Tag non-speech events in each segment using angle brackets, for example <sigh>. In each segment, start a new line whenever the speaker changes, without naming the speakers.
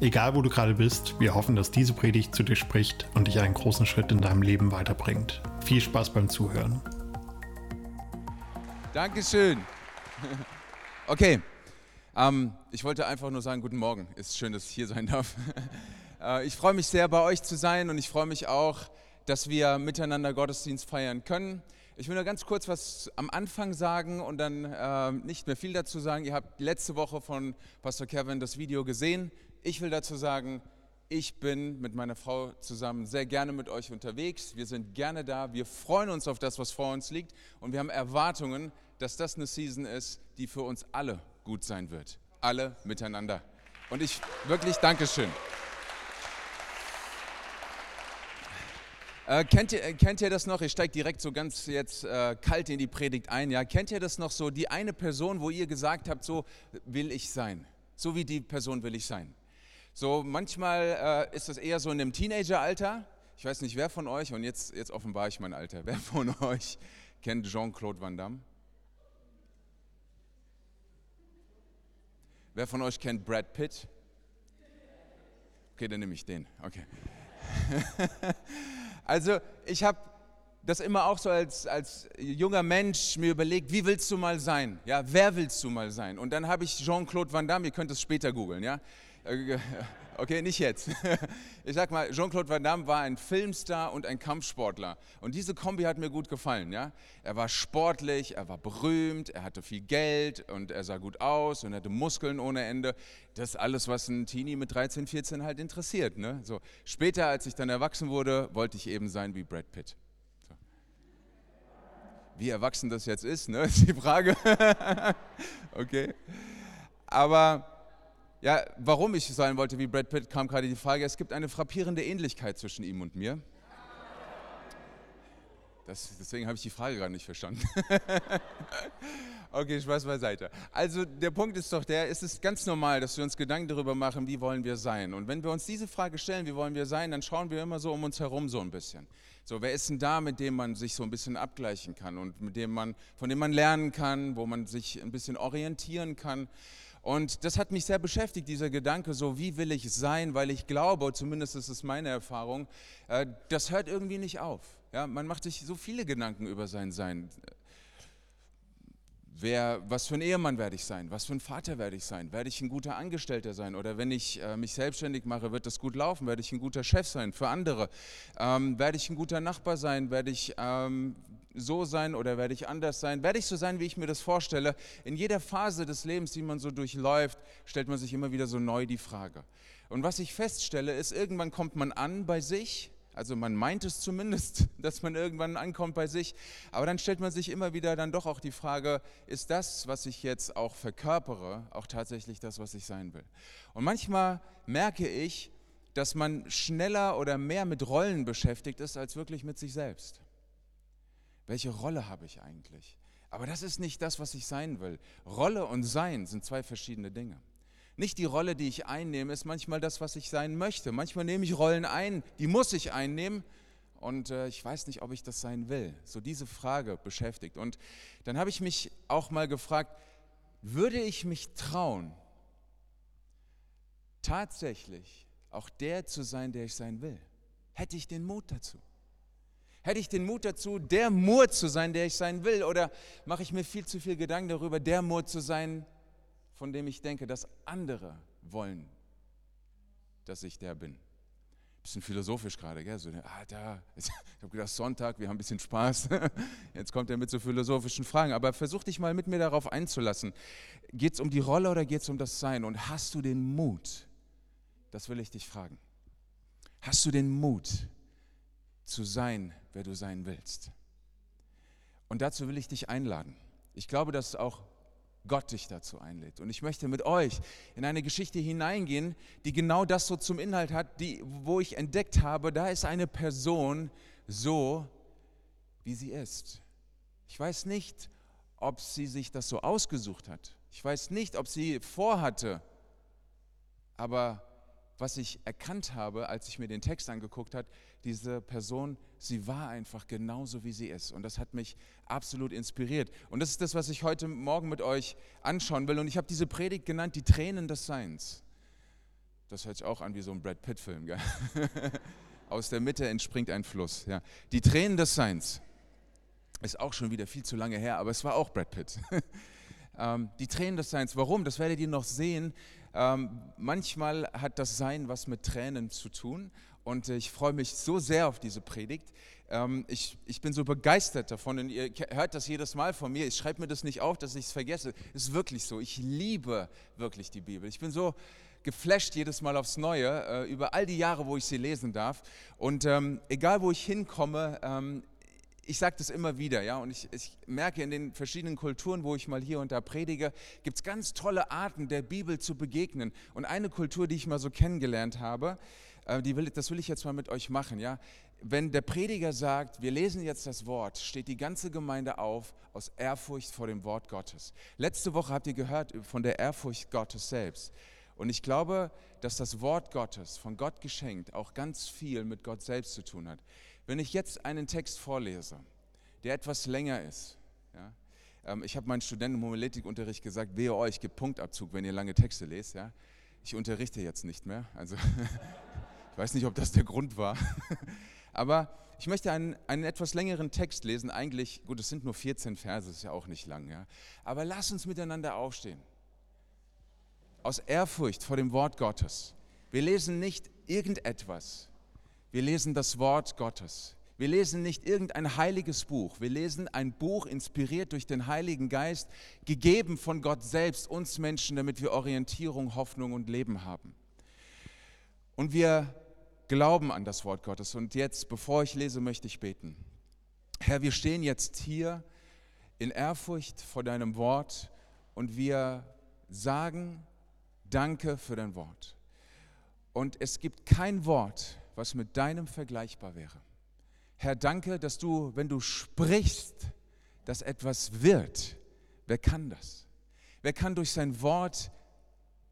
Egal wo du gerade bist, wir hoffen, dass diese Predigt zu dir spricht und dich einen großen Schritt in deinem Leben weiterbringt. Viel Spaß beim Zuhören.
Dankeschön. <laughs> Okay, ähm, ich wollte einfach nur sagen, guten Morgen. Ist schön, dass ich hier sein darf. <laughs> äh, ich freue mich sehr, bei euch zu sein und ich freue mich auch, dass wir miteinander Gottesdienst feiern können. Ich will nur ganz kurz was am Anfang sagen und dann äh, nicht mehr viel dazu sagen. Ihr habt letzte Woche von Pastor Kevin das Video gesehen. Ich will dazu sagen, ich bin mit meiner Frau zusammen sehr gerne mit euch unterwegs. Wir sind gerne da. Wir freuen uns auf das, was vor uns liegt. Und wir haben Erwartungen, dass das eine Season ist, die für uns alle gut sein wird. Alle miteinander. Und ich wirklich Dankeschön. Äh, kennt, ihr, kennt ihr das noch? Ich steige direkt so ganz jetzt äh, kalt in die Predigt ein. Ja? Kennt ihr das noch so? Die eine Person, wo ihr gesagt habt, so will ich sein. So wie die Person will ich sein. So manchmal äh, ist das eher so in dem Teenageralter. Ich weiß nicht, wer von euch, und jetzt, jetzt offenbare ich mein Alter, <laughs> wer von euch kennt Jean-Claude Van Damme? Wer von euch kennt Brad Pitt? Okay, dann nehme ich den. Okay. <laughs> also ich habe das immer auch so als, als junger Mensch mir überlegt, wie willst du mal sein? Ja, wer willst du mal sein? Und dann habe ich Jean-Claude Van Damme, ihr könnt es später googeln, ja. Äh, <laughs> okay, nicht jetzt. <laughs> Ich sag mal, Jean-Claude Van Damme war ein Filmstar und ein Kampfsportler. Und diese Kombi hat mir gut gefallen. Ja? Er war sportlich, er war berühmt, er hatte viel Geld und er sah gut aus und hatte Muskeln ohne Ende. Das ist alles, was ein Teenie mit 13, 14 halt interessiert. Ne? So, später, als ich dann erwachsen wurde, wollte ich eben sein wie Brad Pitt. So. Wie erwachsen das jetzt ist, ne? <laughs> ist die Frage. okay. Aber ja, warum ich sein wollte wie Brad Pitt, kam gerade die Frage. Es gibt eine frappierende Ähnlichkeit zwischen ihm und mir. Das, deswegen habe ich die Frage gerade nicht verstanden. <laughs> okay, Spaß beiseite. Also der Punkt ist doch der, es ist ganz normal, dass wir uns Gedanken darüber machen, wie wollen wir sein. Und wenn wir uns diese Frage stellen, wie wollen wir sein, dann schauen wir immer so um uns herum so ein bisschen. So, wer ist denn da, mit dem man sich so ein bisschen abgleichen kann und mit dem man, von dem man lernen kann, wo man sich ein bisschen orientieren kann? Und das hat mich sehr beschäftigt, dieser Gedanke, so wie will ich sein, weil ich glaube, zumindest ist es meine Erfahrung, äh, das hört irgendwie nicht auf. Ja, man macht sich so viele Gedanken über sein Sein. Wer, was für ein Ehemann werde ich sein? Was für ein Vater werde ich sein? Werde ich ein guter Angestellter sein? Oder wenn ich äh, mich selbstständig mache, wird das gut laufen? Werde ich ein guter Chef sein für andere? Ähm, werde ich ein guter Nachbar sein? Werde ich ähm, so sein oder werde ich anders sein? Werde ich so sein, wie ich mir das vorstelle? In jeder Phase des Lebens, die man so durchläuft, stellt man sich immer wieder so neu die Frage. Und was ich feststelle, ist, irgendwann kommt man an bei sich also man meint es zumindest, <laughs> dass man irgendwann ankommt bei sich. Aber dann stellt man sich immer wieder dann doch auch die Frage, ist das, was ich jetzt auch verkörpere, auch tatsächlich das, was ich sein will? Und manchmal merke ich, dass man schneller oder mehr mit Rollen beschäftigt ist, als wirklich mit sich selbst. Welche Rolle habe ich eigentlich? Aber das ist nicht das, was ich sein will. Rolle und Sein sind zwei verschiedene Dinge. Nicht die Rolle, die ich einnehme, ist manchmal das, was ich sein möchte. Manchmal nehme ich Rollen ein, die muss ich einnehmen und äh, ich weiß nicht, ob ich das sein will. So diese Frage beschäftigt. Und dann habe ich mich auch mal gefragt, würde ich mich trauen, tatsächlich auch der zu sein, der ich sein will? Hätte ich den Mut dazu? Hätte ich den Mut dazu, der Mut zu sein, der ich sein will? Oder mache ich mir viel zu viel Gedanken darüber, der Mut zu sein, von dem ich denke, dass andere wollen, dass ich der bin. Bisschen philosophisch gerade, gell? So, ah, da, ich habe gedacht, Sonntag, wir haben ein bisschen Spaß. <laughs> Jetzt kommt er mit so philosophischen Fragen. Aber versuch dich mal mit mir darauf einzulassen. Geht es um die Rolle oder geht es um das Sein? Und hast du den Mut? Das will ich dich fragen. Hast du den Mut zu sein, wer du sein willst? Und dazu will ich dich einladen. Ich glaube, dass auch Gott dich dazu einlädt. Und ich möchte mit euch in eine Geschichte hineingehen, die genau das so zum Inhalt hat, die, wo ich entdeckt habe, da ist eine Person so, wie sie ist. Ich weiß nicht, ob sie sich das so ausgesucht hat. Ich weiß nicht, ob sie vorhatte. Aber was ich erkannt habe, als ich mir den Text angeguckt habe, diese Person, sie war einfach genauso, wie sie ist. Und das hat mich absolut inspiriert. Und das ist das, was ich heute Morgen mit euch anschauen will. Und ich habe diese Predigt genannt, die Tränen des Seins. Das hört sich auch an wie so ein Brad Pitt-Film. <laughs> Aus der Mitte entspringt ein Fluss. Ja. Die Tränen des Seins. Ist auch schon wieder viel zu lange her, aber es war auch Brad Pitt. <laughs> ähm, die Tränen des Seins. Warum? Das werdet ihr noch sehen. Ähm, manchmal hat das Sein was mit Tränen zu tun und ich freue mich so sehr auf diese Predigt. Ähm, ich, ich bin so begeistert davon und ihr hört das jedes Mal von mir. Ich schreibe mir das nicht auf, dass ich es vergesse. Es ist wirklich so. Ich liebe wirklich die Bibel. Ich bin so geflasht jedes Mal aufs Neue äh, über all die Jahre, wo ich sie lesen darf. Und ähm, egal, wo ich hinkomme, ähm, ich sage das immer wieder, ja, und ich, ich, merke in den verschiedenen Kulturen, wo ich mal hier und da predige, gibt es ganz tolle Arten, der Bibel zu begegnen. Und eine Kultur, die ich mal so kennengelernt habe, äh, die will, das will ich jetzt mal mit euch machen, ja. Wenn der Prediger sagt, wir lesen jetzt das Wort, steht die ganze Gemeinde auf aus Ehrfurcht vor dem Wort Gottes. Letzte Woche habt ihr gehört von der Ehrfurcht Gottes selbst. Und ich glaube, dass das Wort Gottes, von Gott geschenkt, auch ganz viel mit Gott selbst zu tun hat. Wenn ich jetzt einen Text vorlese, der etwas länger ist, ja, ähm, ich habe meinen Studenten im Homiletikunterricht gesagt, wehe euch, gibt Punktabzug, wenn ihr lange Texte lest. Ja. Ich unterrichte jetzt nicht mehr, also <laughs> ich weiß nicht, ob das der Grund war. <laughs> Aber ich möchte einen, einen etwas längeren Text lesen. Eigentlich, gut, es sind nur 14 Verse, ist ja auch nicht lang. Ja. Aber lass uns miteinander aufstehen. Aus Ehrfurcht vor dem Wort Gottes. Wir lesen nicht irgendetwas, wir lesen das Wort Gottes. Wir lesen nicht irgendein heiliges Buch. Wir lesen ein Buch inspiriert durch den Heiligen Geist, gegeben von Gott selbst uns Menschen, damit wir Orientierung, Hoffnung und Leben haben. Und wir glauben an das Wort Gottes. Und jetzt, bevor ich lese, möchte ich beten. Herr, wir stehen jetzt hier in Ehrfurcht vor deinem Wort und wir sagen Danke für dein Wort. Und es gibt kein Wort, was mit deinem vergleichbar wäre. Herr, danke, dass du, wenn du sprichst, dass etwas wird. Wer kann das? Wer kann durch sein Wort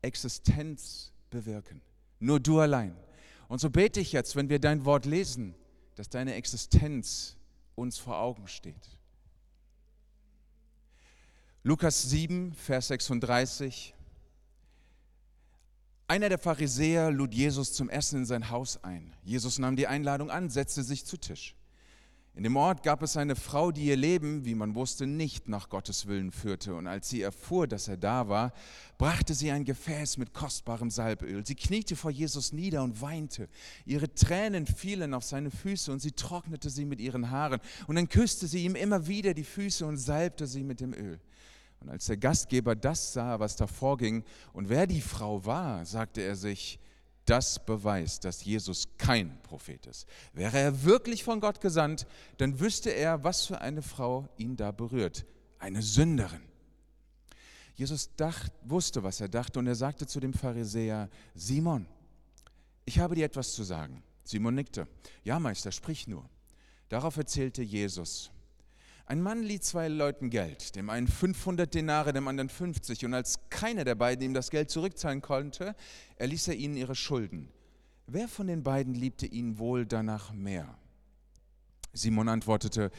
Existenz bewirken? Nur du allein. Und so bete ich jetzt, wenn wir dein Wort lesen, dass deine Existenz uns vor Augen steht. Lukas 7, Vers 36. Einer der Pharisäer lud Jesus zum Essen in sein Haus ein. Jesus nahm die Einladung an, setzte sich zu Tisch. In dem Ort gab es eine Frau, die ihr Leben, wie man wusste, nicht nach Gottes Willen führte. Und als sie erfuhr, dass er da war, brachte sie ein Gefäß mit kostbarem Salböl. Sie kniete vor Jesus nieder und weinte. Ihre Tränen fielen auf seine Füße und sie trocknete sie mit ihren Haaren. Und dann küsste sie ihm immer wieder die Füße und salbte sie mit dem Öl. Und als der Gastgeber das sah, was da vorging und wer die Frau war, sagte er sich, das beweist, dass Jesus kein Prophet ist. Wäre er wirklich von Gott gesandt, dann wüsste er, was für eine Frau ihn da berührt. Eine Sünderin. Jesus dacht, wusste, was er dachte und er sagte zu dem Pharisäer, Simon, ich habe dir etwas zu sagen. Simon nickte. Ja, Meister, sprich nur. Darauf erzählte Jesus, ein Mann lieh zwei Leuten Geld, dem einen 500 Denare, dem anderen 50. Und als keiner der beiden ihm das Geld zurückzahlen konnte, erließ er ihnen ihre Schulden. Wer von den beiden liebte ihn wohl danach mehr? Simon antwortete,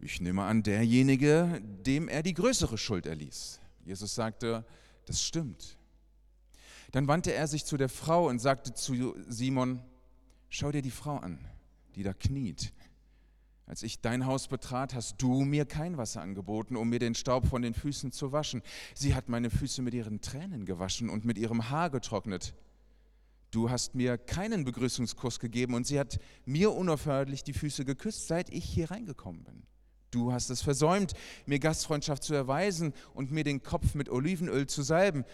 ich nehme an, derjenige, dem er die größere Schuld erließ. Jesus sagte, das stimmt. Dann wandte er sich zu der Frau und sagte zu Simon, schau dir die Frau an, die da kniet. Als ich dein Haus betrat, hast du mir kein Wasser angeboten, um mir den Staub von den Füßen zu waschen. Sie hat meine Füße mit ihren Tränen gewaschen und mit ihrem Haar getrocknet. Du hast mir keinen Begrüßungskuss gegeben und sie hat mir unaufhörlich die Füße geküsst, seit ich hier reingekommen bin. Du hast es versäumt, mir Gastfreundschaft zu erweisen und mir den Kopf mit Olivenöl zu salben.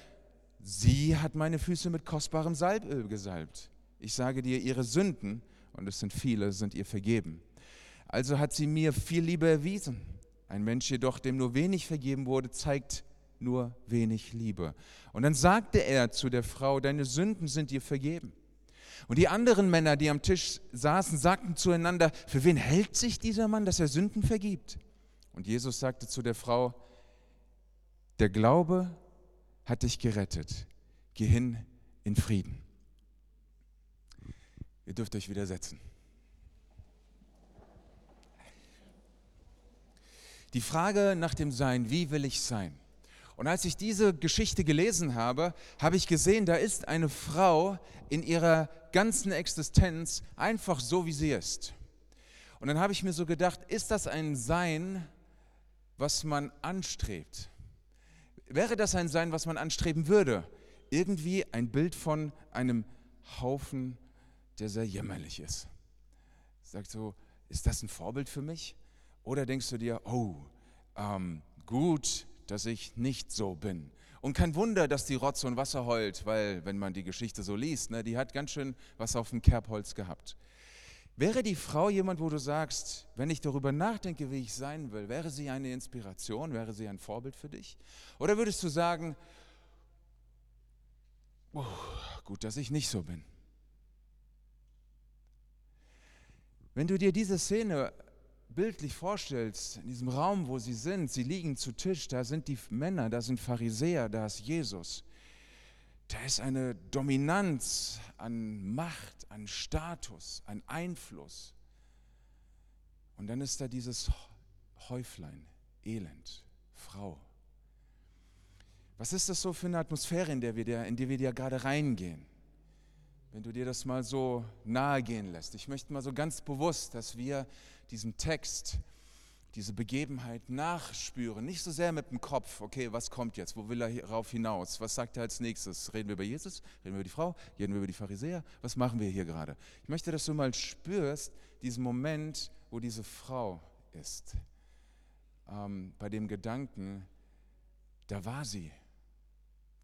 Sie hat meine Füße mit kostbarem Salböl gesalbt. Ich sage dir, ihre Sünden, und es sind viele, sind ihr vergeben. Also hat sie mir viel Liebe erwiesen. Ein Mensch jedoch, dem nur wenig vergeben wurde, zeigt nur wenig Liebe. Und dann sagte er zu der Frau, deine Sünden sind dir vergeben. Und die anderen Männer, die am Tisch saßen, sagten zueinander, für wen hält sich dieser Mann, dass er Sünden vergibt? Und Jesus sagte zu der Frau, der Glaube hat dich gerettet. Geh hin in Frieden. Ihr dürft euch widersetzen. Die Frage nach dem Sein, wie will ich sein? Und als ich diese Geschichte gelesen habe, habe ich gesehen, da ist eine Frau in ihrer ganzen Existenz einfach so, wie sie ist. Und dann habe ich mir so gedacht, ist das ein Sein, was man anstrebt? Wäre das ein Sein, was man anstreben würde? Irgendwie ein Bild von einem Haufen, der sehr jämmerlich ist. Sagt so, ist das ein Vorbild für mich? Oder denkst du dir, oh, ähm, gut, dass ich nicht so bin. Und kein Wunder, dass die Rotze und Wasser heult, weil, wenn man die Geschichte so liest, ne, die hat ganz schön was auf dem Kerbholz gehabt. Wäre die Frau jemand, wo du sagst, wenn ich darüber nachdenke, wie ich sein will, wäre sie eine Inspiration, wäre sie ein Vorbild für dich? Oder würdest du sagen, oh, gut, dass ich nicht so bin? Wenn du dir diese Szene bildlich vorstellst, in diesem Raum, wo sie sind, sie liegen zu Tisch, da sind die Männer, da sind Pharisäer, da ist Jesus. Da ist eine Dominanz an Macht, an Status, an Einfluss. Und dann ist da dieses Häuflein, Elend, Frau. Was ist das so für eine Atmosphäre, in, der wir da, in die wir da gerade reingehen? Wenn du dir das mal so nahe gehen lässt. Ich möchte mal so ganz bewusst, dass wir diesem Text, diese Begebenheit nachspüren. Nicht so sehr mit dem Kopf, okay, was kommt jetzt, wo will er darauf hinaus, was sagt er als nächstes? Reden wir über Jesus, reden wir über die Frau, reden wir über die Pharisäer, was machen wir hier gerade? Ich möchte, dass du mal spürst, diesen Moment, wo diese Frau ist. Ähm, bei dem Gedanken, da war sie,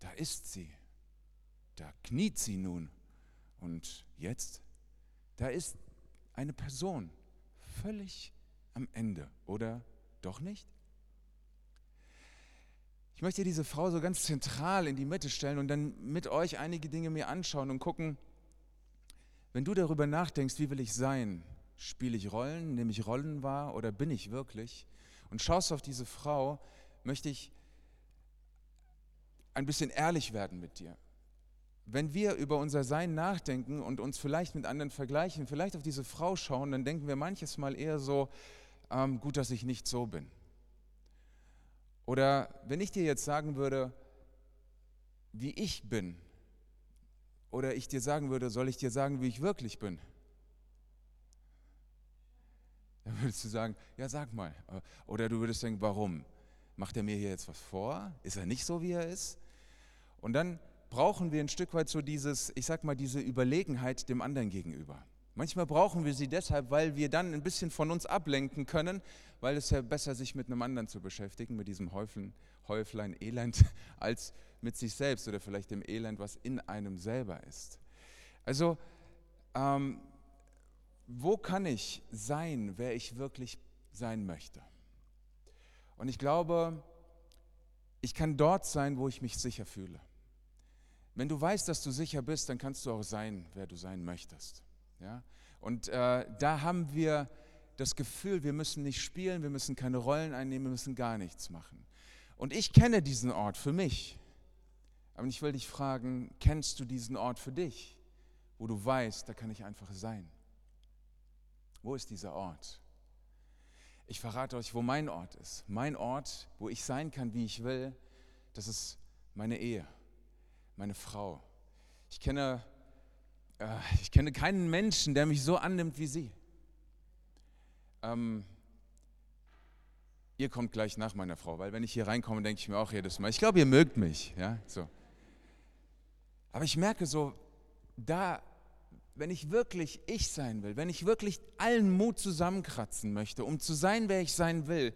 da ist sie, da kniet sie nun. Und jetzt, da ist eine Person, völlig am Ende, oder doch nicht? Ich möchte diese Frau so ganz zentral in die Mitte stellen und dann mit euch einige Dinge mir anschauen und gucken, wenn du darüber nachdenkst, wie will ich sein? Spiele ich Rollen, nehme ich Rollen wahr oder bin ich wirklich? Und schaust auf diese Frau, möchte ich ein bisschen ehrlich werden mit dir wenn wir über unser Sein nachdenken und uns vielleicht mit anderen vergleichen, vielleicht auf diese Frau schauen, dann denken wir manches Mal eher so, ähm, gut, dass ich nicht so bin. Oder wenn ich dir jetzt sagen würde, wie ich bin, oder ich dir sagen würde, soll ich dir sagen, wie ich wirklich bin? Dann würdest du sagen, ja, sag mal. Oder du würdest denken, warum? Macht er mir hier jetzt was vor? Ist er nicht so, wie er ist? Und dann brauchen wir ein Stück weit so dieses, ich sag mal, diese Überlegenheit dem anderen gegenüber. Manchmal brauchen wir sie deshalb, weil wir dann ein bisschen von uns ablenken können, weil es ja besser sich mit einem anderen zu beschäftigen, mit diesem Häuflein, Häuflein Elend, <laughs> als mit sich selbst oder vielleicht dem Elend, was in einem selber ist. Also, ähm, wo kann ich sein, wer ich wirklich sein möchte? Und ich glaube, ich kann dort sein, wo ich mich sicher fühle. Wenn du weißt, dass du sicher bist, dann kannst du auch sein, wer du sein möchtest. Ja? Und äh, da haben wir das Gefühl, wir müssen nicht spielen, wir müssen keine Rollen einnehmen, wir müssen gar nichts machen. Und ich kenne diesen Ort für mich. Aber ich will dich fragen, kennst du diesen Ort für dich, wo du weißt, da kann ich einfach sein? Wo ist dieser Ort? Ich verrate euch, wo mein Ort ist. Mein Ort, wo ich sein kann, wie ich will, das ist meine Ehe meine Frau. Ich kenne, äh, ich kenne keinen Menschen, der mich so annimmt wie sie. Ähm, ihr kommt gleich nach meiner Frau, weil wenn ich hier reinkomme, denke ich mir auch jedes Mal, ich glaube, ihr mögt mich. Ja? So. Aber ich merke so, da, wenn ich wirklich ich sein will, wenn ich wirklich allen Mut zusammenkratzen möchte, um zu sein, wer ich sein will,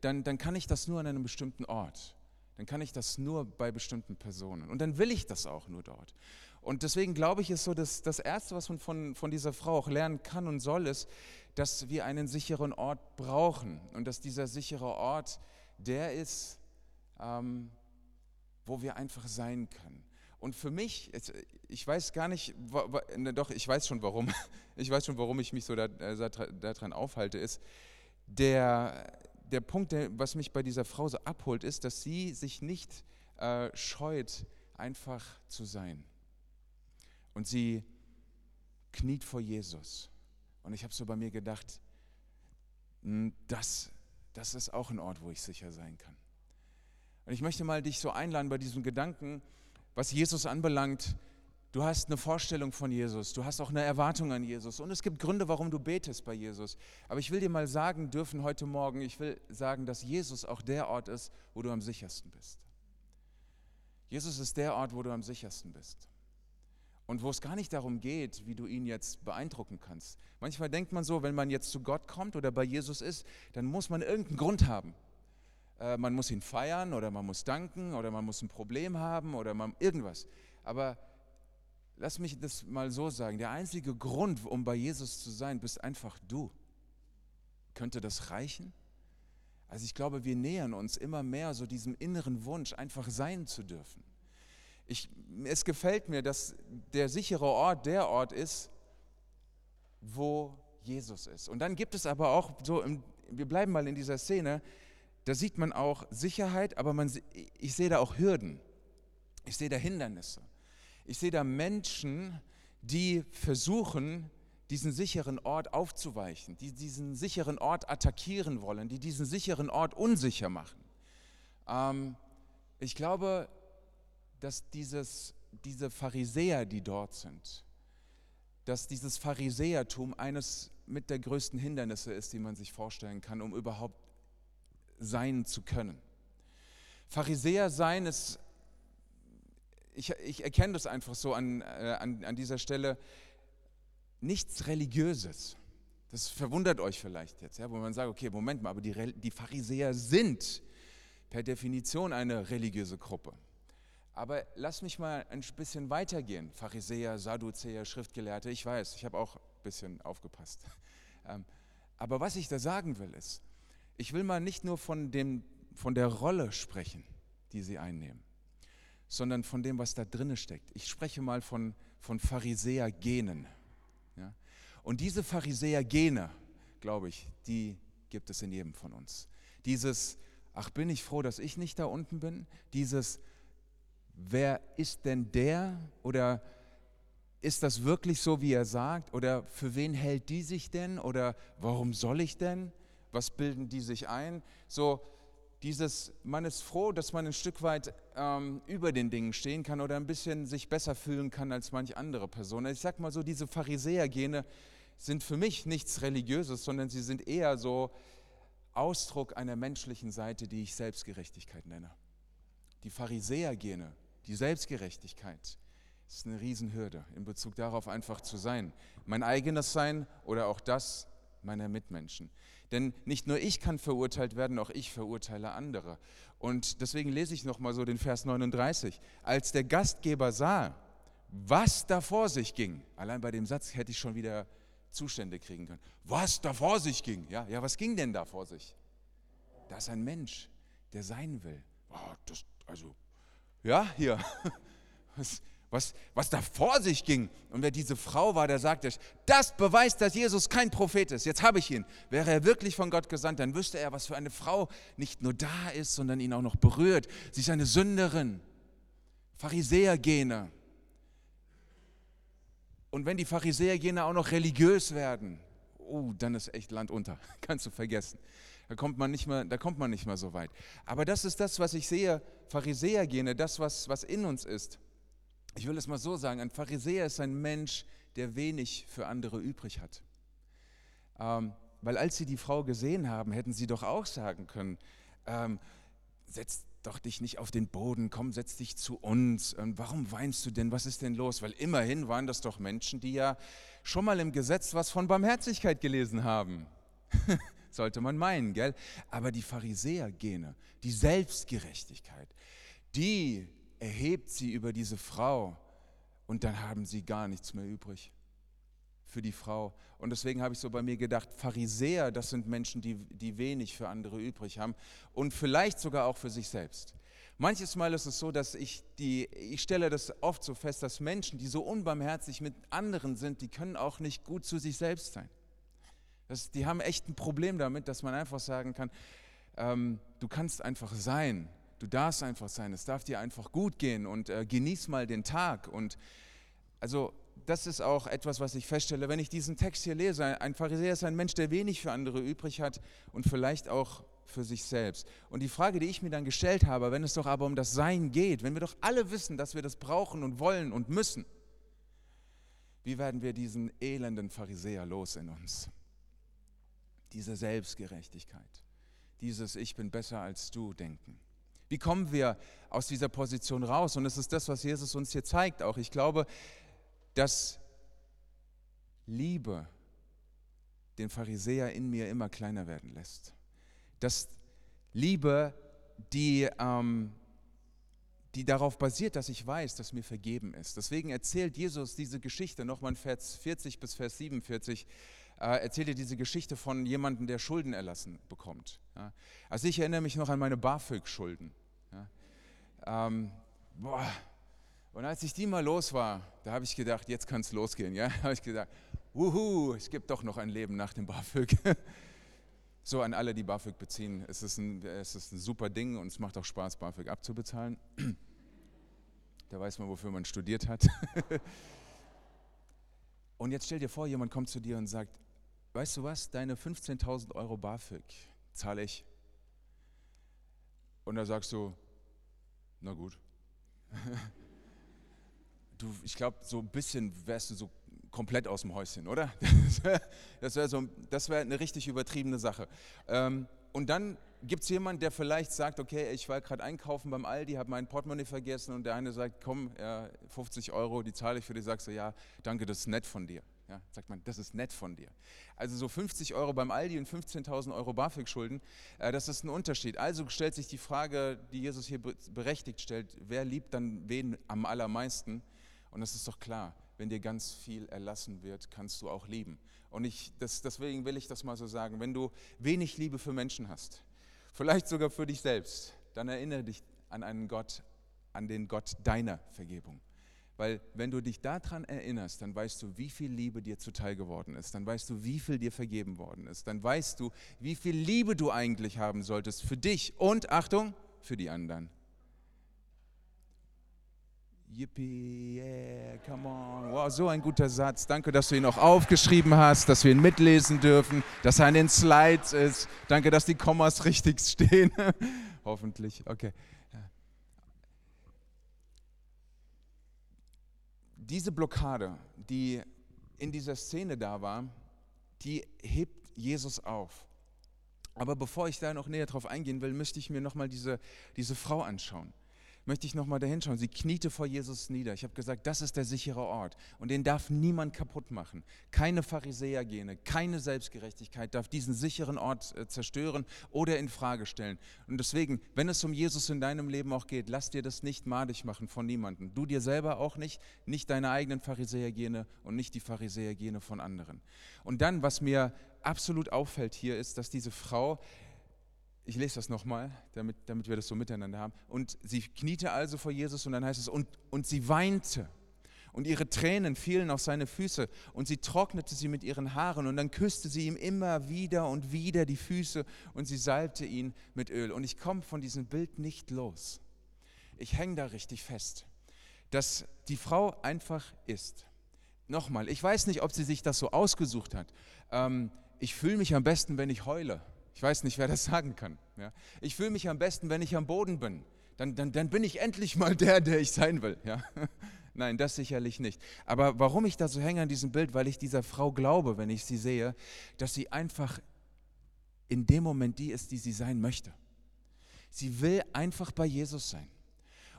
dann, dann kann ich das nur an einem bestimmten Ort dann kann ich das nur bei bestimmten Personen. Und dann will ich das auch nur dort. Und deswegen glaube ich, ist so, dass das Erste, was man von, von dieser Frau auch lernen kann und soll, ist, dass wir einen sicheren Ort brauchen. Und dass dieser sichere Ort der ist, ähm, wo wir einfach sein können. Und für mich, ich weiß gar nicht, ne, doch, ich weiß schon warum, <laughs> ich weiß schon, warum ich mich so daran da aufhalte, ist, der, der Punkt, der, was mich bei dieser Frau so abholt, ist, dass sie sich nicht äh, scheut, einfach zu sein. Und sie kniet vor Jesus. Und ich habe so bei mir gedacht, hm, das, das ist auch ein Ort, wo ich sicher sein kann. Und ich möchte mal dich so einladen bei diesem Gedanken, was Jesus anbelangt. Du hast eine Vorstellung von Jesus, du hast auch eine Erwartung an Jesus und es gibt Gründe, warum du betest bei Jesus. Aber ich will dir mal sagen dürfen heute Morgen, ich will sagen, dass Jesus auch der Ort ist, wo du am sichersten bist. Jesus ist der Ort, wo du am sichersten bist. Und wo es gar nicht darum geht, wie du ihn jetzt beeindrucken kannst. Manchmal denkt man so, wenn man jetzt zu Gott kommt oder bei Jesus ist, dann muss man irgendeinen Grund haben. Äh, man muss ihn feiern oder man muss danken oder man muss ein Problem haben oder man, irgendwas. Aber lass mich das mal so sagen, der einzige Grund, um bei Jesus zu sein, bist einfach du. Könnte das reichen? Also ich glaube, wir nähern uns immer mehr so diesem inneren Wunsch, einfach sein zu dürfen. Ich, es gefällt mir, dass der sichere Ort der Ort ist, wo Jesus ist. Und dann gibt es aber auch so, im, wir bleiben mal in dieser Szene, da sieht man auch Sicherheit, aber man, ich sehe da auch Hürden. Ich sehe da Hindernisse. Ich sehe da Menschen, die versuchen, diesen sicheren Ort aufzuweichen, die diesen sicheren Ort attackieren wollen, die diesen sicheren Ort unsicher machen. Ähm, ich glaube, dass dieses, diese Pharisäer, die dort sind, dass dieses Pharisäertum eines mit der größten Hindernisse ist, die man sich vorstellen kann, um überhaupt sein zu können. Pharisäer sein ist, ich, ich erkenne das einfach so an, äh, an, an dieser Stelle, nichts Religiöses. Das verwundert euch vielleicht jetzt, ja, wo man sagt, okay, Moment mal, aber die, die Pharisäer sind per Definition eine religiöse Gruppe. Aber lass mich mal ein bisschen weitergehen. Pharisäer, Sadduzäer, Schriftgelehrte, ich weiß, ich habe auch ein bisschen aufgepasst. <laughs> Ähm, aber was ich da sagen will, ist, ich will mal nicht nur von, dem, von der Rolle sprechen, die sie einnehmen, sondern von dem, was da drinne steckt. Ich spreche mal von, von Pharisäer-Genen. Ja? Und diese Pharisäer-Gene, glaube ich, die gibt es in jedem von uns. Dieses, ach bin ich froh, dass ich nicht da unten bin, dieses, wer ist denn der oder ist das wirklich so, wie er sagt? Oder für wen hält die sich denn? Oder warum soll ich denn? Was bilden die sich ein? So dieses, man ist froh, dass man ein Stück weit ähm, über den Dingen stehen kann oder ein bisschen sich besser fühlen kann als manch andere Person. Ich sag mal so, diese Pharisäergene sind für mich nichts Religiöses, sondern sie sind eher so Ausdruck einer menschlichen Seite, die ich Selbstgerechtigkeit nenne. Die Pharisäergene die Selbstgerechtigkeit ist eine Riesenhürde in Bezug darauf, einfach zu sein. Mein eigenes Sein oder auch das meiner Mitmenschen. Denn nicht nur ich kann verurteilt werden, auch ich verurteile andere. Und deswegen lese ich nochmal so den Vers 39. Als der Gastgeber sah, was da vor sich ging, allein bei dem Satz hätte ich schon wieder Zustände kriegen können. Was da vor sich ging, ja, ja, was ging denn da vor sich? Da ist ein Mensch, der sein will. Oh, das, also ja, hier, <laughs> was, was, was da vor sich ging. Und wer diese Frau war, der sagte, das beweist, dass Jesus kein Prophet ist. Jetzt habe ich ihn. Wäre er wirklich von Gott gesandt, dann wüsste er, was für eine Frau nicht nur da ist, sondern ihn auch noch berührt. Sie ist eine Sünderin. Pharisäergene. Und wenn die Pharisäergene auch noch religiös werden, oh, dann ist echt Land unter. <laughs> Kannst du vergessen. Da kommt man nicht mehr, da kommt man nicht mehr so weit. Aber das ist das, was ich sehe, Pharisäergene, das, was, was in uns ist. Ich will es mal so sagen, ein Pharisäer ist ein Mensch, der wenig für andere übrig hat. Ähm, weil als sie die Frau gesehen haben, hätten sie doch auch sagen können, ähm, setz doch dich nicht auf den Boden, komm, setz dich zu uns. Ähm, warum weinst du denn? Was ist denn los? Weil immerhin waren das doch Menschen, die ja schon mal im Gesetz was von Barmherzigkeit gelesen haben. <laughs> sollte man meinen, gell? Aber die Pharisäer-Gene, die Selbstgerechtigkeit, die erhebt sie über diese Frau und dann haben sie gar nichts mehr übrig für die Frau. Und deswegen habe ich so bei mir gedacht, Pharisäer, das sind Menschen, die, die wenig für andere übrig haben und vielleicht sogar auch für sich selbst. Manches Mal ist es so, dass ich die, ich stelle das oft so fest, dass Menschen, die so unbarmherzig mit anderen sind, die können auch nicht gut zu sich selbst sein. Das, die haben echt ein Problem damit, dass man einfach sagen kann, ähm, du kannst einfach sein, du darfst einfach sein, es darf dir einfach gut gehen und äh, genieß mal den Tag. Und also das ist auch etwas, was ich feststelle, wenn ich diesen Text hier lese. Ein Pharisäer ist ein Mensch, der wenig für andere übrig hat und vielleicht auch für sich selbst. Und die Frage, die ich mir dann gestellt habe, wenn es doch aber um das Sein geht, wenn wir doch alle wissen, dass wir das brauchen und wollen und müssen, wie werden wir diesen elenden Pharisäer los in uns? Diese Selbstgerechtigkeit, dieses Ich bin besser als du denken. Wie kommen wir aus dieser Position raus? Und es ist das, was Jesus uns hier zeigt auch. Ich glaube, dass Liebe den Pharisäer in mir immer kleiner werden lässt dass Liebe, die, ähm, die darauf basiert, dass ich weiß, dass mir vergeben ist. Deswegen erzählt Jesus diese Geschichte, nochmal in Vers 40 bis Vers 47, äh, erzählt er diese Geschichte von jemandem, der Schulden erlassen bekommt. Also ich erinnere mich noch an meine BAföG-Schulden. Ähm, Und als ich die mal los war, da habe ich gedacht, jetzt kann es losgehen. Ja? <laughs> Da habe ich gedacht, wuhu, es gibt doch noch ein Leben nach dem BAföG. <laughs> So an alle, die BAföG beziehen, es ist, ein, es ist ein super Ding und es macht auch Spaß, BAföG abzubezahlen. <clears throat> Da weiß man, wofür man studiert hat. <laughs> Und jetzt stell dir vor, jemand kommt zu dir und sagt, weißt du was, deine 15.000 Euro BAföG zahle ich. Und da sagst du, na gut. <laughs> Du, ich glaube, so ein bisschen wärst du so komplett aus dem Häuschen, oder? <laughs> Das wäre so, wär eine richtig übertriebene Sache. Ähm, und dann gibt es jemanden, der vielleicht sagt, okay, ich war gerade einkaufen beim Aldi, habe mein Portemonnaie vergessen und der eine sagt, komm, ja, 50 Euro, die zahle ich für dich. Sagst du, ja, danke, das ist nett von dir. Ja, sagt man, das ist nett von dir. Also so 50 Euro beim Aldi und 15.000 Euro BAföG-Schulden, äh, das ist ein Unterschied. Also stellt sich die Frage, die Jesus hier berechtigt stellt, wer liebt dann wen am allermeisten? Und das ist doch klar, wenn dir ganz viel erlassen wird, kannst du auch lieben. Und ich, das, deswegen will ich das mal so sagen, wenn du wenig Liebe für Menschen hast, vielleicht sogar für dich selbst, dann erinnere dich an einen Gott, an den Gott deiner Vergebung. Weil wenn du dich daran erinnerst, dann weißt du, wie viel Liebe dir zuteil geworden ist. Dann weißt du, wie viel dir vergeben worden ist. Dann weißt du, wie viel Liebe du eigentlich haben solltest für dich und, Achtung, für die anderen. Yippie, yeah, come on. Wow, so ein guter Satz. Danke, dass du ihn auch aufgeschrieben hast, dass wir ihn mitlesen dürfen, dass er an den Slides ist. Danke, dass die Kommas richtig <laughs> stehen. Hoffentlich. Okay. Diese Blockade, die in dieser Szene da war, die hebt Jesus auf. Aber bevor ich da noch näher drauf eingehen will, möchte ich mir nochmal diese, diese Frau anschauen möchte ich nochmal dahin schauen. Sie kniete vor Jesus nieder. Ich habe gesagt, das ist der sichere Ort und den darf niemand kaputt machen. Keine Pharisäergene, keine Selbstgerechtigkeit darf diesen sicheren Ort äh, zerstören oder in Frage stellen. Und deswegen, wenn es um Jesus in deinem Leben auch geht, lass dir das nicht madig machen von niemandem. Du dir selber auch nicht, nicht deine eigenen Pharisäergene und nicht die Pharisäergene von anderen. Und dann, was mir absolut auffällt hier, ist, dass diese Frau ich lese das nochmal, damit, damit wir das so miteinander haben. Und sie kniete also vor Jesus und dann heißt es, und, und sie weinte. Und ihre Tränen fielen auf seine Füße und sie trocknete sie mit ihren Haaren und dann küsste sie ihm immer wieder und wieder die Füße und sie salbte ihn mit Öl. Und ich komme von diesem Bild nicht los. Ich hänge da richtig fest, dass die Frau einfach ist. Nochmal, ich weiß nicht, ob sie sich das so ausgesucht hat. Ähm, ich fühle mich am besten, wenn ich heule. Ich weiß nicht, wer das <laughs> sagen kann. Ja. Ich fühle mich am besten, wenn ich am Boden bin. Dann, dann, dann bin ich endlich mal <laughs> der, der ich sein will. Ja. <laughs> Nein, das sicherlich nicht. Aber warum ich da so hänge an diesem Bild, weil ich dieser Frau glaube, wenn ich sie sehe, dass sie einfach in dem Moment die ist, die sie sein möchte. Sie will einfach bei Jesus sein.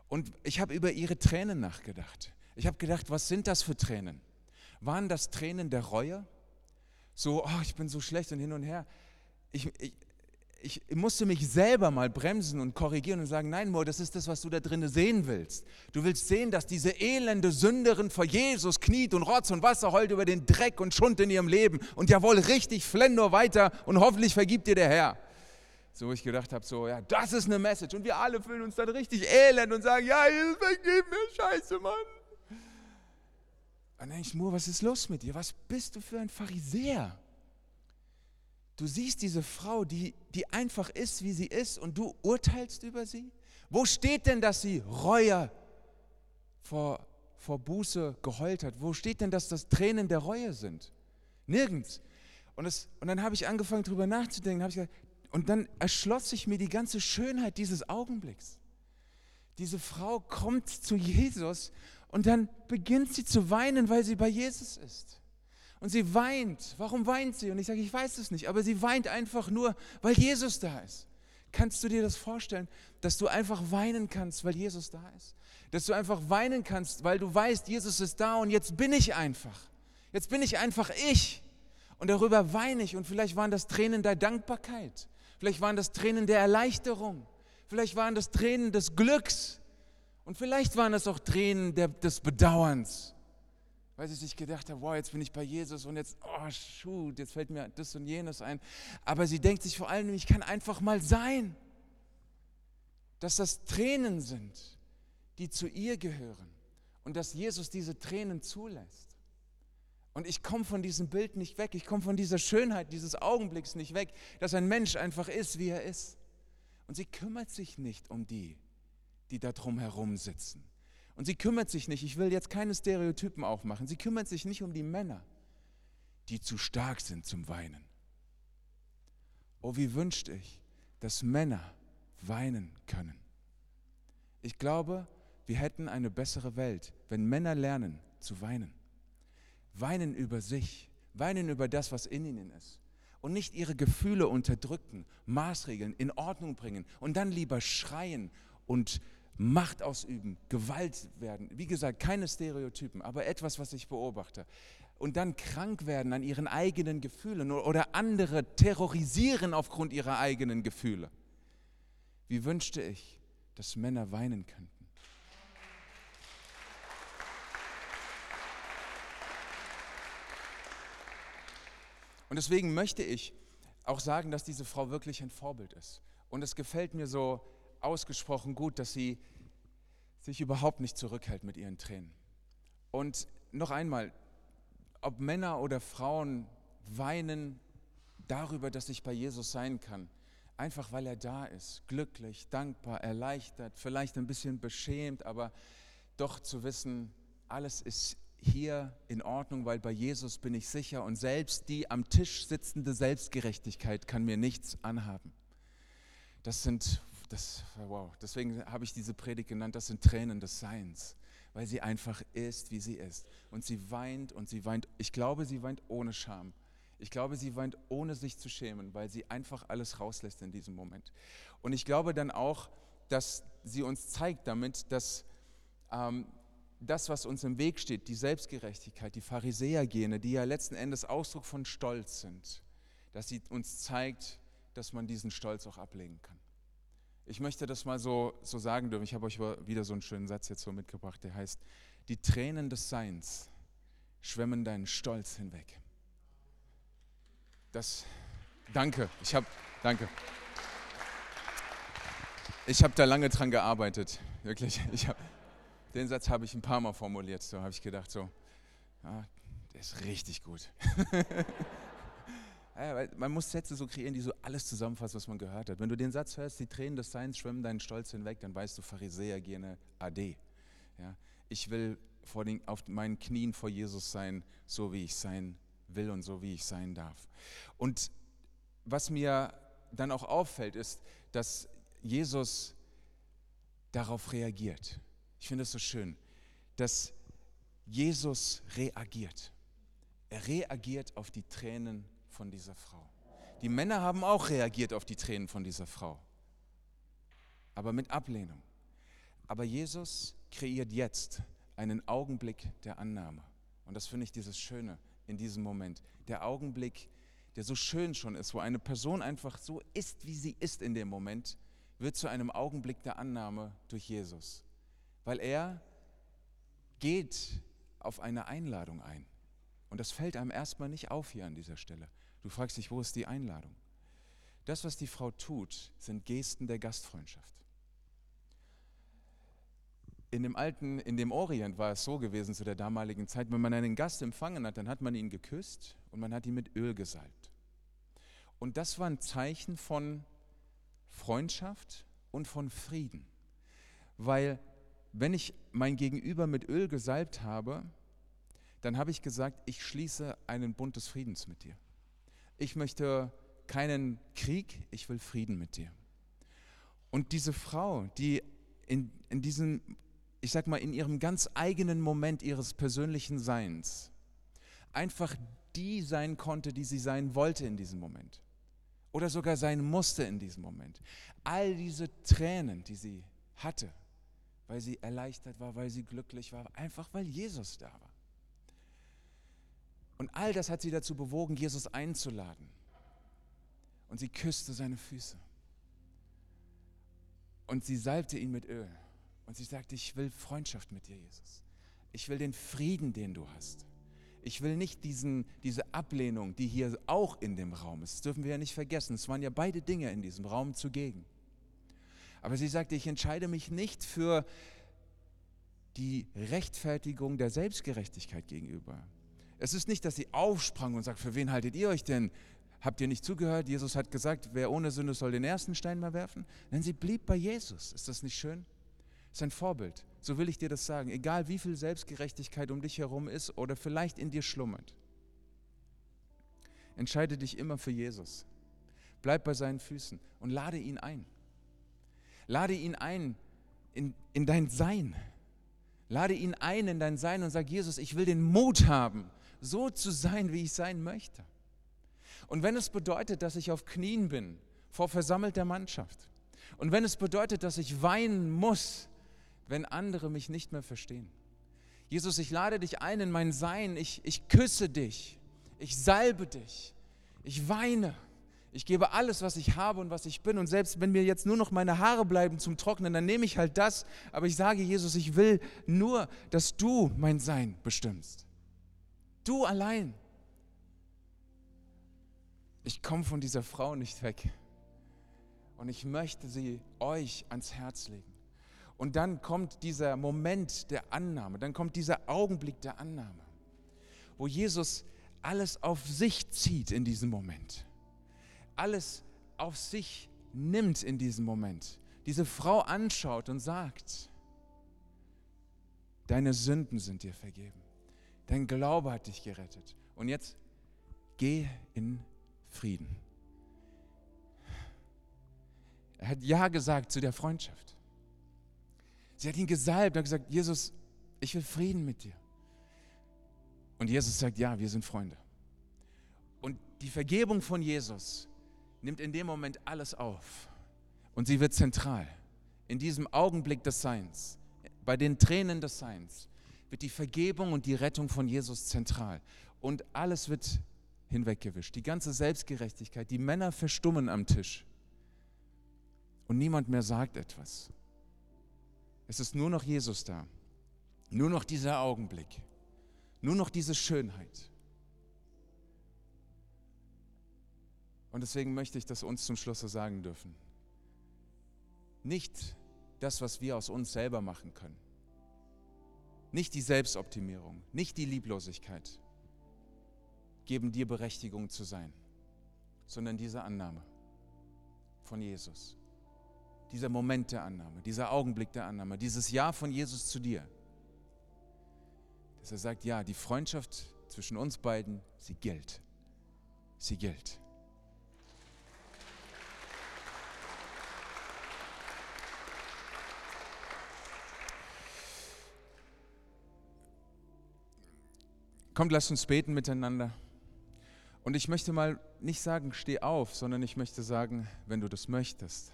Und ich habe über ihre Tränen nachgedacht. Ich habe gedacht, was sind das für Tränen? Waren das Tränen der Reue? So, oh, ich bin so schlecht und hin und her ich, ich, ich musste mich selber mal bremsen und korrigieren und sagen, nein, Mo, das ist das, was du da drinnen sehen willst. Du willst sehen, dass diese elende Sünderin vor Jesus kniet und Rotz und Wasser heult über den Dreck und Schund in ihrem Leben und jawohl, richtig, flenn nur weiter und hoffentlich vergibt dir der Herr. So, ich gedacht habe, so, ja, das ist eine Message. Und wir alle fühlen uns dann richtig elend und sagen, ja, vergib mir, scheiße, Mann. Und dann denke ich, Mur, was ist los mit dir? Was bist du für ein Pharisäer? Du siehst diese Frau, die, die einfach ist, wie sie ist, und du urteilst über sie? Wo steht denn, dass sie Reue vor, vor Buße geheult hat? Wo steht denn, dass das Tränen der Reue sind? Nirgends. Und, das, und dann habe ich angefangen, darüber nachzudenken. Ich gesagt, und dann erschloss sich mir die ganze Schönheit dieses Augenblicks. Diese Frau kommt zu Jesus und dann beginnt sie zu weinen, weil sie bei Jesus ist. Und sie weint. Warum weint sie? Und ich sage, ich weiß es nicht, aber sie weint einfach nur, weil Jesus da ist. Kannst du dir das vorstellen, dass du einfach weinen kannst, weil Jesus da ist? Dass du einfach weinen kannst, weil du weißt, Jesus ist da und jetzt bin ich einfach. Jetzt bin ich einfach ich. Und darüber weine ich. Und vielleicht waren das Tränen der Dankbarkeit. Vielleicht waren das Tränen der Erleichterung. Vielleicht waren das Tränen des Glücks. Und vielleicht waren es auch Tränen der, des Bedauerns weil sie sich gedacht hat, wow, jetzt bin ich bei Jesus und jetzt, oh, shoot, jetzt fällt mir das und jenes ein. Aber sie denkt sich vor allem, ich kann einfach mal sein, dass das Tränen sind, die zu ihr gehören und dass Jesus diese Tränen zulässt. Und ich komme von diesem Bild nicht weg, ich komme von dieser Schönheit dieses Augenblicks nicht weg, dass ein Mensch einfach ist, wie er ist. Und sie kümmert sich nicht um die, die da drum herum sitzen und sie kümmert sich nicht, ich will jetzt keine Stereotypen aufmachen, sie kümmert sich nicht um die Männer, die zu stark sind zum Weinen. Oh, wie wünschte ich, dass Männer weinen können. Ich glaube, wir hätten eine bessere Welt, wenn Männer lernen zu weinen. Weinen über sich, weinen über das, was in ihnen ist. Und nicht ihre Gefühle unterdrücken, Maßregeln in Ordnung bringen und dann lieber schreien und Macht ausüben, Gewalt werden. Wie gesagt, keine Stereotypen, aber etwas, was ich beobachte. Und dann krank werden an ihren eigenen Gefühlen oder andere terrorisieren aufgrund ihrer eigenen Gefühle. Wie wünschte ich, dass Männer weinen könnten. Und deswegen möchte ich auch sagen, dass diese Frau wirklich ein Vorbild ist. Und es gefällt mir so ausgesprochen gut, dass sie sich überhaupt nicht zurückhält mit ihren Tränen. Und noch einmal, ob Männer oder Frauen weinen darüber, dass ich bei Jesus sein kann, einfach weil er da ist, glücklich, dankbar, erleichtert, vielleicht ein bisschen beschämt, aber doch zu wissen, alles ist hier in Ordnung, weil bei Jesus bin ich sicher und selbst die am Tisch sitzende Selbstgerechtigkeit kann mir nichts anhaben. Das sind das, wow, deswegen habe ich diese Predigt genannt, das sind Tränen des Seins, weil sie einfach ist, wie sie ist. Und sie weint und sie weint, ich glaube, sie weint ohne Scham. Ich glaube, sie weint ohne sich zu schämen, weil sie einfach alles rauslässt in diesem Moment. Und ich glaube dann auch, dass sie uns zeigt damit, dass ähm, das, was uns im Weg steht, die Selbstgerechtigkeit, die Pharisäergene, die ja letzten Endes Ausdruck von Stolz sind, dass sie uns zeigt, dass man diesen Stolz auch ablegen kann. Ich möchte das mal so, so sagen dürfen. Ich habe euch wieder so einen schönen Satz jetzt so mitgebracht, der heißt, die Tränen des Seins schwemmen deinen Stolz hinweg. Das, danke, ich habe, danke. Ich habe da lange dran gearbeitet, wirklich. Ich hab, den Satz habe ich ein paar Mal formuliert, so habe ich gedacht, so, ja, der ist richtig gut. <laughs> man muss Sätze so kreieren, die so alles zusammenfassen, was man gehört hat. Wenn du den Satz hörst, die Tränen des Seins schwimmen deinen Stolz hinweg, dann weißt du, Pharisäer gene AD. Ja? Ich will vor den, auf meinen Knien vor Jesus sein, so wie ich sein will und so wie ich sein darf. Und was mir dann auch auffällt, ist, dass Jesus darauf reagiert. Ich finde es so schön, dass Jesus reagiert. Er reagiert auf die Tränen von dieser Frau. Die Männer haben auch reagiert auf die Tränen von dieser Frau, aber mit Ablehnung. Aber Jesus kreiert jetzt einen Augenblick der Annahme. Und das finde ich dieses Schöne in diesem Moment. Der Augenblick, der so schön schon ist, wo eine Person einfach so ist, wie sie ist in dem Moment, wird zu einem Augenblick der Annahme durch Jesus. Weil er geht auf eine Einladung ein. Und das fällt einem erstmal nicht auf hier an dieser Stelle. Du fragst dich, wo ist die Einladung? Das, was die Frau tut, sind Gesten der Gastfreundschaft. In dem alten, in dem Orient war es so gewesen zu der damaligen Zeit, wenn man einen Gast empfangen hat, dann hat man ihn geküsst und man hat ihn mit Öl gesalbt. Und das war ein Zeichen von Freundschaft und von Frieden. Weil wenn ich mein Gegenüber mit Öl gesalbt habe, dann habe ich gesagt, ich schließe einen Bund des Friedens mit dir. Ich möchte keinen Krieg, ich will Frieden mit dir. Und diese Frau, die in, in diesem, ich sag mal, in ihrem ganz eigenen Moment ihres persönlichen Seins einfach die sein konnte, die sie sein wollte in diesem Moment. Oder sogar sein musste in diesem Moment. All diese Tränen, die sie hatte, weil sie erleichtert war, weil sie glücklich war, einfach weil Jesus da war. Und all das hat sie dazu bewogen, Jesus einzuladen. Und sie küsste seine Füße. Und sie salbte ihn mit Öl. Und sie sagte, ich will Freundschaft mit dir, Jesus. Ich will den Frieden, den du hast. Ich will nicht diesen, diese Ablehnung, die hier auch in dem Raum ist. Das dürfen wir ja nicht vergessen. Es waren ja beide Dinge in diesem Raum zugegen. Aber sie sagte, ich entscheide mich nicht für die Rechtfertigung der Selbstgerechtigkeit gegenüber. Es ist nicht, dass sie aufsprang und sagt, für wen haltet ihr euch denn? Habt ihr nicht zugehört? Jesus hat gesagt, wer ohne Sünde soll den ersten Stein mal werfen. Denn sie blieb bei Jesus. Ist das nicht schön? ist ein Vorbild. So will ich dir das sagen. Egal wie viel Selbstgerechtigkeit um dich herum ist oder vielleicht in dir schlummert. Entscheide dich immer für Jesus. Bleib bei seinen Füßen und lade ihn ein. Lade ihn ein in, in dein Sein. Lade ihn ein in dein Sein und sag, Jesus, ich will den Mut haben, so zu sein, wie ich sein möchte. Und wenn es bedeutet, dass ich auf Knien bin vor versammelter Mannschaft, und wenn es bedeutet, dass ich weinen muss, wenn andere mich nicht mehr verstehen. Jesus, ich lade dich ein in mein Sein, ich, ich küsse dich, ich salbe dich, ich weine, ich gebe alles, was ich habe und was ich bin. Und selbst wenn mir jetzt nur noch meine Haare bleiben zum Trocknen, dann nehme ich halt das. Aber ich sage, Jesus, ich will nur, dass du mein Sein bestimmst. Du allein. Ich komme von dieser Frau nicht weg. Und ich möchte sie euch ans Herz legen. Und dann kommt dieser Moment der Annahme, dann kommt dieser Augenblick der Annahme, wo Jesus alles auf sich zieht in diesem Moment alles auf sich nimmt in diesem Moment, diese Frau anschaut und sagt, deine Sünden sind dir vergeben, dein Glaube hat dich gerettet und jetzt geh in Frieden. Er hat Ja gesagt zu der Freundschaft. Sie hat ihn gesalbt, hat gesagt, Jesus, ich will Frieden mit dir. Und Jesus sagt, ja, wir sind Freunde. Und die Vergebung von Jesus nimmt in dem Moment alles auf und sie wird zentral. In diesem Augenblick des Seins, bei den Tränen des Seins, wird die Vergebung und die Rettung von Jesus zentral. Und alles wird hinweggewischt. Die ganze Selbstgerechtigkeit. Die Männer verstummen am Tisch. Und niemand mehr sagt etwas. Es ist nur noch Jesus da. Nur noch dieser Augenblick. Nur noch diese Schönheit. Und deswegen möchte ich das uns zum Schluss sagen dürfen. Nicht das, was wir aus uns selber machen können. Nicht die Selbstoptimierung, nicht die Lieblosigkeit geben dir Berechtigung zu sein, sondern diese Annahme von Jesus. Dieser Moment der Annahme, dieser Augenblick der Annahme, dieses Ja von Jesus zu dir. Dass er sagt, ja, die Freundschaft zwischen uns beiden, sie gilt. Sie gilt. Kommt, lasst uns beten miteinander. Und ich möchte mal nicht sagen, steh auf, sondern ich möchte sagen, wenn du das möchtest.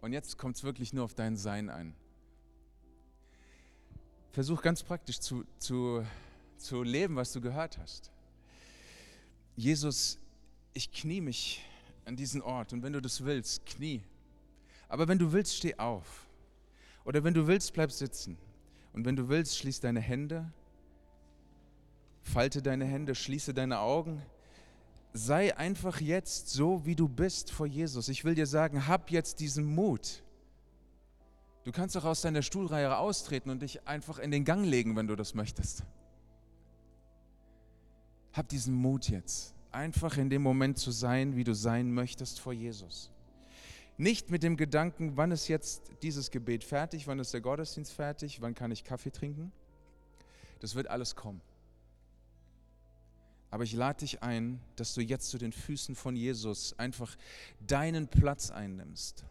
Und jetzt kommt es wirklich nur auf dein Sein ein. Versuch ganz praktisch zu, zu, zu leben, was du gehört hast. Jesus, ich knie mich an diesen Ort und wenn du das willst, knie. Aber wenn du willst, steh auf. Oder wenn du willst, bleib sitzen. Und wenn du willst, schließ deine Hände Falte deine Hände, schließe deine Augen. sei einfach jetzt so, wie du bist vor Jesus. Ich will dir sagen, hab jetzt diesen Mut. Du kannst auch aus deiner Stuhlreihe austreten und dich einfach in den Gang legen, wenn du das möchtest. Hab diesen Mut jetzt, einfach in dem Moment zu sein, wie du sein möchtest vor Jesus. Nicht mit dem Gedanken, wann ist jetzt dieses Gebet fertig, wann ist der Gottesdienst fertig, wann kann ich Kaffee trinken. Das wird alles kommen. Aber ich lade dich ein, dass du jetzt zu den Füßen von Jesus einfach deinen Platz einnimmst.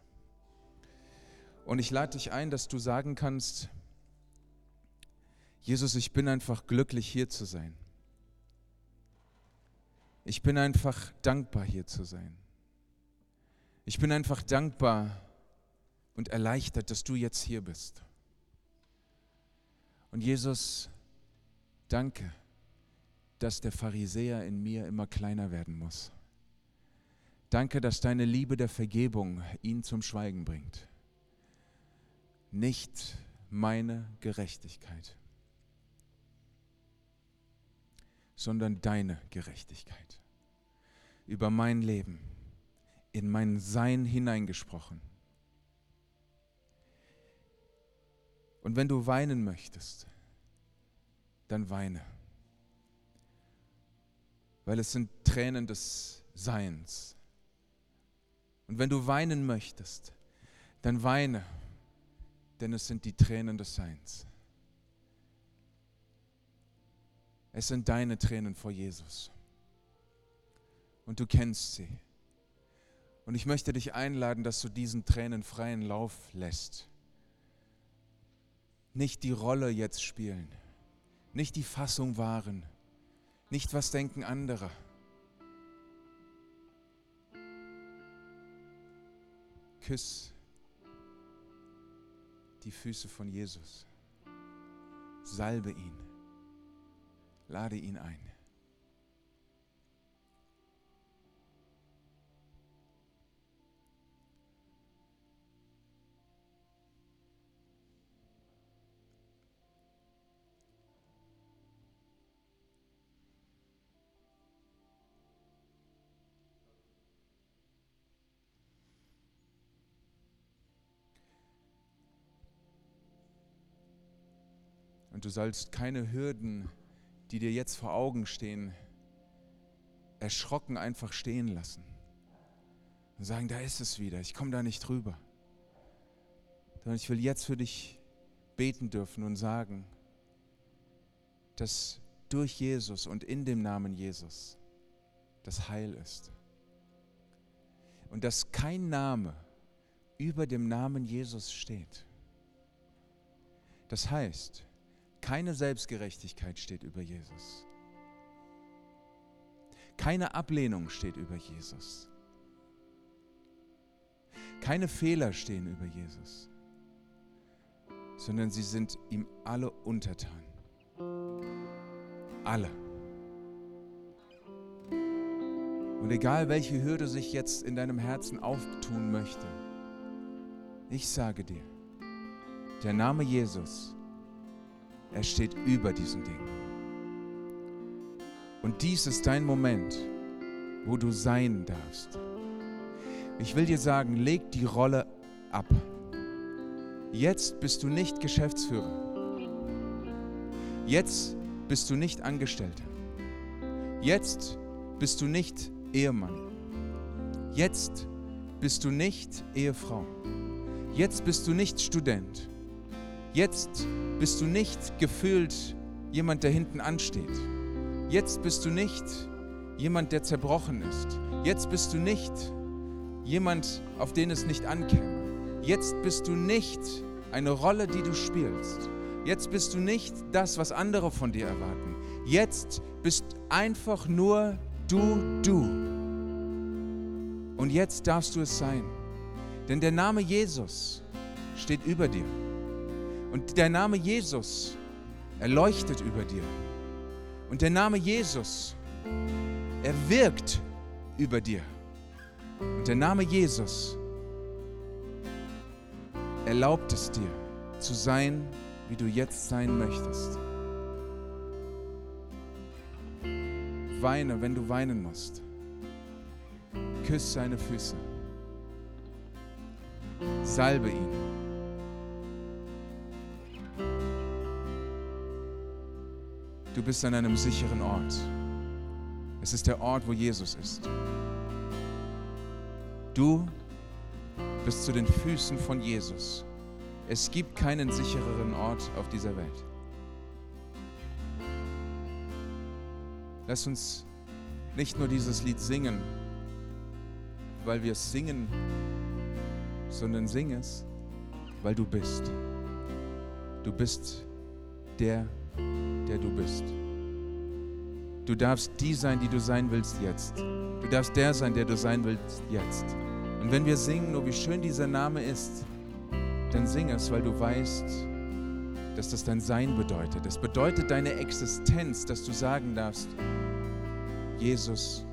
Und ich lade dich ein, dass du sagen kannst, Jesus, ich bin einfach glücklich hier zu sein. Ich bin einfach dankbar hier zu sein. Ich bin einfach dankbar und erleichtert, dass du jetzt hier bist. Und Jesus, danke dass der Pharisäer in mir immer kleiner werden muss. Danke, dass deine Liebe der Vergebung ihn zum Schweigen bringt. Nicht meine Gerechtigkeit, sondern deine Gerechtigkeit. Über mein Leben, in mein Sein hineingesprochen. Und wenn du weinen möchtest, dann weine weil es sind Tränen des Seins. Und wenn du weinen möchtest, dann weine, denn es sind die Tränen des Seins. Es sind deine Tränen vor Jesus. Und du kennst sie. Und ich möchte dich einladen, dass du diesen Tränen freien Lauf lässt. Nicht die Rolle jetzt spielen, nicht die Fassung wahren, nicht, was denken andere. Küss die Füße von Jesus. Salbe ihn. Lade ihn ein. Du sollst keine Hürden, die dir jetzt vor Augen stehen, erschrocken einfach stehen lassen. Und sagen, da ist es wieder, ich komme da nicht drüber. Sondern ich will jetzt für dich beten dürfen und sagen, dass durch Jesus und in dem Namen Jesus das Heil ist. Und dass kein Name über dem Namen Jesus steht. Das heißt, keine Selbstgerechtigkeit steht über Jesus. Keine Ablehnung steht über Jesus. Keine Fehler stehen über Jesus, sondern sie sind ihm alle untertan. Alle. Und egal welche Hürde sich jetzt in deinem Herzen auftun möchte, ich sage dir, der Name Jesus er steht über diesen Dingen. Und dies ist dein Moment, wo du sein darfst. Ich will dir sagen, leg die Rolle ab. Jetzt bist du nicht Geschäftsführer. Jetzt bist du nicht Angestellter. Jetzt bist du nicht Ehemann. Jetzt bist du nicht Ehefrau. Jetzt bist du nicht Student. Jetzt bist du nicht gefühlt jemand, der hinten ansteht. Jetzt bist du nicht jemand, der zerbrochen ist. Jetzt bist du nicht jemand, auf den es nicht ankäme. Jetzt bist du nicht eine Rolle, die du spielst. Jetzt bist du nicht das, was andere von dir erwarten. Jetzt bist einfach nur du, du. Und jetzt darfst du es sein. Denn der Name Jesus steht über dir. Und der Name Jesus, er leuchtet über dir. Und der Name Jesus, er wirkt über dir. Und der Name Jesus erlaubt es dir zu sein, wie du jetzt sein möchtest. Weine, wenn du weinen musst. Küss seine Füße. Salbe ihn. Du bist an einem sicheren Ort. Es ist der Ort, wo Jesus ist. Du bist zu den Füßen von Jesus. Es gibt keinen sichereren Ort auf dieser Welt. Lass uns nicht nur dieses Lied singen, weil wir es singen, sondern sing es, weil du bist. Du bist der, der du bist. Du darfst die sein, die du sein willst jetzt. Du darfst der sein, der du sein willst jetzt. Und wenn wir singen, oh wie schön dieser Name ist, dann sing es, weil du weißt, dass das dein Sein bedeutet. Es bedeutet deine Existenz, dass du sagen darfst, Jesus,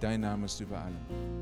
dein Name ist über allem.